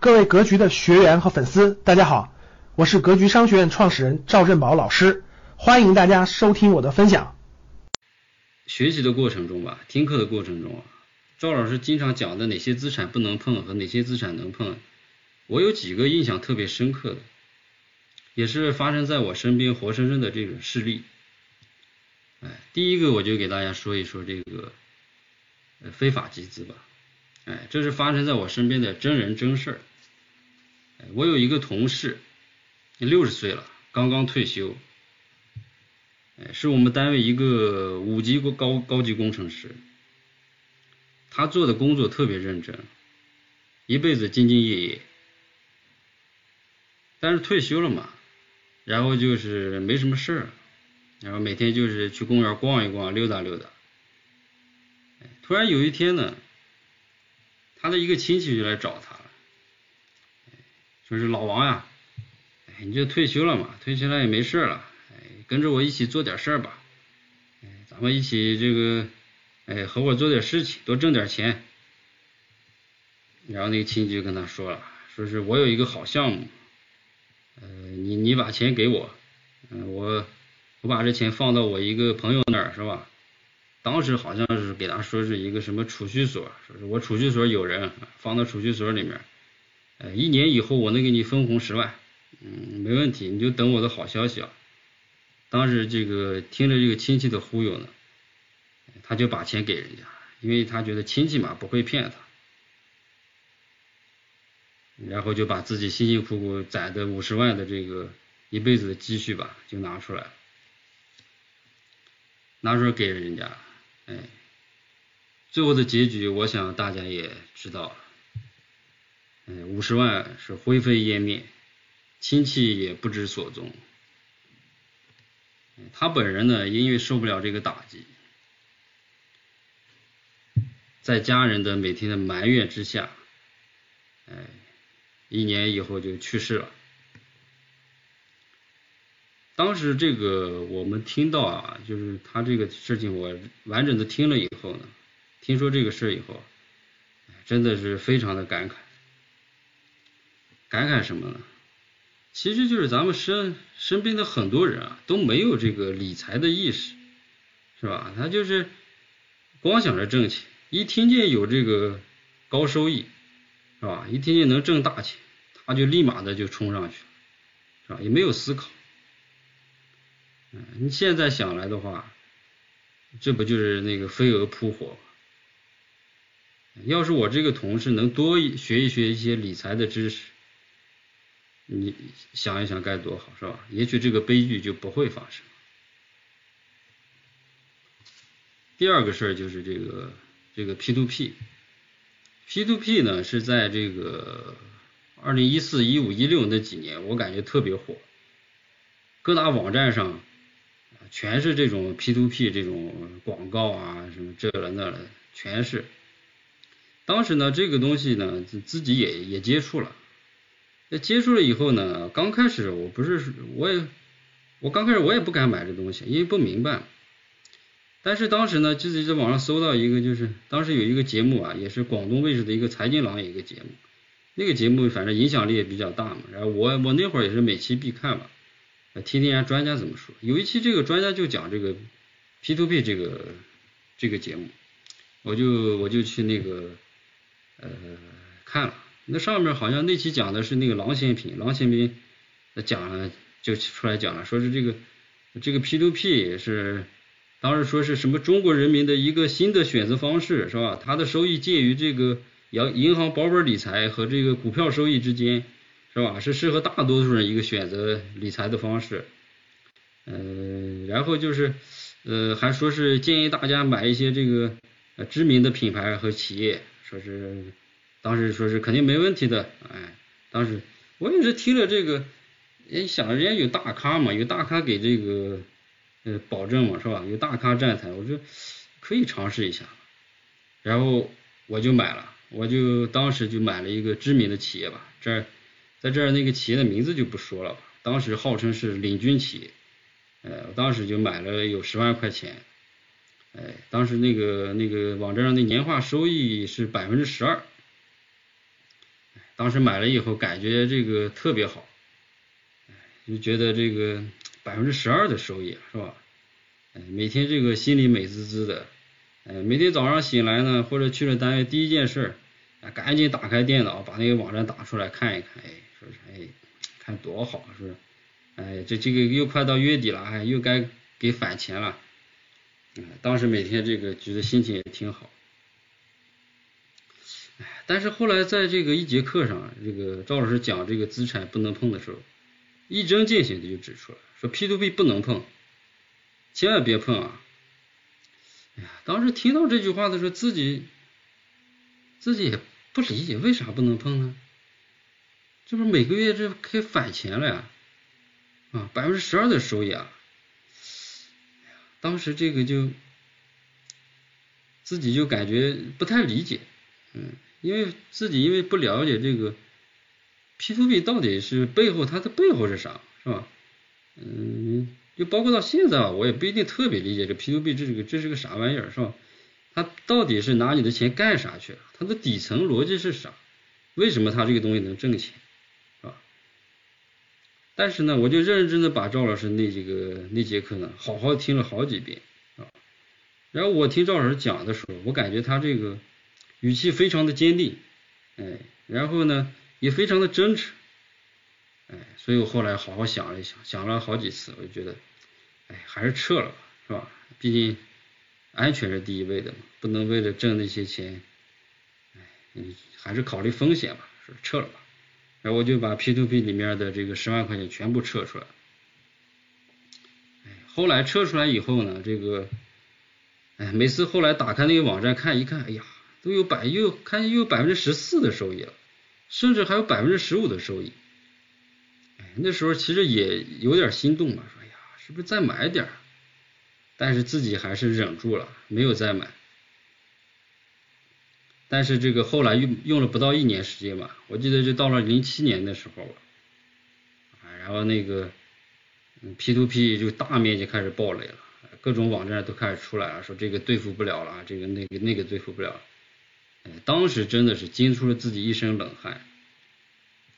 各位格局的学员和粉丝，大家好，我是格局商学院创始人赵振宝老师，欢迎大家收听我的分享。学习的过程中吧，听课的过程中啊，赵老师经常讲的哪些资产不能碰和哪些资产能碰，我有几个印象特别深刻的，也是发生在我身边活生生的这种事例。哎，第一个我就给大家说一说这个非法集资吧，哎，这是发生在我身边的真人真事儿。我有一个同事，六十岁了，刚刚退休，是我们单位一个五级高高级工程师。他做的工作特别认真，一辈子兢兢业业。但是退休了嘛，然后就是没什么事儿，然后每天就是去公园逛一逛、溜达溜达。突然有一天呢，他的一个亲戚就来找他。说是老王呀，哎，你就退休了嘛，退休了也没事了，哎，跟着我一起做点事儿吧，哎，咱们一起这个，哎，合伙做点事情，多挣点钱。然后那个亲戚就跟他说了，说是我有一个好项目，呃，你你把钱给我，嗯，我我把这钱放到我一个朋友那儿，是吧？当时好像是给他说是一个什么储蓄所，说是我储蓄所有人，放到储蓄所里面。呃，一年以后我能给你分红十万，嗯，没问题，你就等我的好消息啊。当时这个听着这个亲戚的忽悠呢，他就把钱给人家，因为他觉得亲戚嘛不会骗他，然后就把自己辛辛苦苦攒的五十万的这个一辈子的积蓄吧，就拿出来了，拿出来给人家，哎，最后的结局我想大家也知道了。五十万是灰飞烟灭，亲戚也不知所踪。他本人呢，因为受不了这个打击，在家人的每天的埋怨之下，哎，一年以后就去世了。当时这个我们听到啊，就是他这个事情，我完整的听了以后呢，听说这个事以后，真的是非常的感慨。感慨什么呢？其实就是咱们身身边的很多人啊，都没有这个理财的意识，是吧？他就是光想着挣钱，一听见有这个高收益，是吧？一听见能挣大钱，他就立马的就冲上去，是吧？也没有思考。嗯，你现在想来的话，这不就是那个飞蛾扑火？要是我这个同事能多学一学一些理财的知识。你想一想该多好，是吧？也许这个悲剧就不会发生。第二个事儿就是这个这个 P to P，P to P 呢是在这个二零一四、一五、一六那几年，我感觉特别火，各大网站上全是这种 P to P 这种广告啊，什么这了那了，全是。当时呢，这个东西呢，自己也也接触了。那接触了以后呢？刚开始我不是，我也，我刚开始我也不敢买这东西，因为不明白。但是当时呢，就是在网上搜到一个，就是当时有一个节目啊，也是广东卫视的一个财经郎一个节目，那个节目反正影响力也比较大嘛。然后我我那会儿也是每期必看嘛，听听人家专家怎么说。有一期这个专家就讲这个 P to P 这个这个节目，我就我就去那个呃看了。那上面好像那期讲的是那个郎咸平，郎咸平讲了就出来讲了，说是这个这个 P to P 是当时说是什么中国人民的一个新的选择方式，是吧？它的收益介于这个银银行保本理财和这个股票收益之间，是吧？是适合大多数人一个选择理财的方式。嗯，然后就是呃还说是建议大家买一些这个知名的品牌和企业，说是。当时说是肯定没问题的，哎，当时我也是听了这个，也想人家有大咖嘛，有大咖给这个呃保证嘛，是吧？有大咖站台，我说可以尝试一下，然后我就买了，我就当时就买了一个知名的企业吧，这儿在这儿那个企业的名字就不说了吧，当时号称是领军企业，呃，我当时就买了有十万块钱，哎，当时那个那个网站上的年化收益是百分之十二。当时买了以后感觉这个特别好，就觉得这个百分之十二的收益是吧？每天这个心里美滋滋的，哎，每天早上醒来呢，或者去了单位第一件事，啊，赶紧打开电脑，把那个网站打出来看一看，哎，说是哎，看多好，是不是？哎，这这个又快到月底了，哎，又该给返钱了，嗯当时每天这个觉得心情也挺好。但是后来在这个一节课上，这个赵老师讲这个资产不能碰的时候，一针见血的就指出了，说 P to P 不能碰，千万别碰啊！哎呀，当时听到这句话的时候，自己自己也不理解为啥不能碰呢？这不是每个月这可以返钱了呀？啊，百分之十二的收益啊！当时这个就自己就感觉不太理解，嗯。因为自己因为不了解这个 P to P 到底是背后它的背后是啥，是吧？嗯，就包括到现在啊，我也不一定特别理解这 P to P 这是个这是个啥玩意儿，是吧？它到底是拿你的钱干啥去了？它的底层逻辑是啥？为什么它这个东西能挣钱，是吧？但是呢，我就认认真真把赵老师那几个那节课呢，好好听了好几遍啊。然后我听赵老师讲的时候，我感觉他这个。语气非常的坚定，哎，然后呢也非常的真诚，哎，所以我后来好好想了一想，想了好几次，我就觉得，哎，还是撤了吧，是吧？毕竟安全是第一位的嘛，不能为了挣那些钱，哎，你还是考虑风险吧，是撤了吧。然后我就把 P to P 里面的这个十万块钱全部撤出来，哎，后来撤出来以后呢，这个，哎，每次后来打开那个网站看一看，哎呀。都有百又看又有百分之十四的收益了，甚至还有百分之十五的收益。哎，那时候其实也有点心动嘛，说哎呀，是不是再买点？但是自己还是忍住了，没有再买。但是这个后来用用了不到一年时间吧，我记得就到了零七年的时候吧，啊，然后那个 P to P 就大面积开始暴雷了，各种网站都开始出来了，说这个对付不了了，这个那个那个对付不了。哎，当时真的是惊出了自己一身冷汗，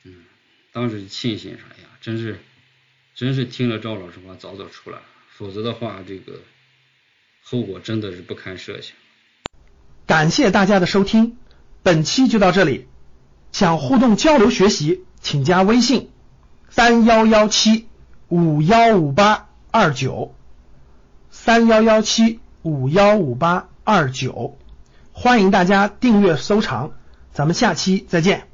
嗯，当时庆幸啥呀？真是，真是听了赵老师话早早出来了，否则的话，这个后果真的是不堪设想。感谢大家的收听，本期就到这里。想互动交流学习，请加微信三幺幺七五幺五八二九三幺幺七五幺五八二九。欢迎大家订阅收藏，咱们下期再见。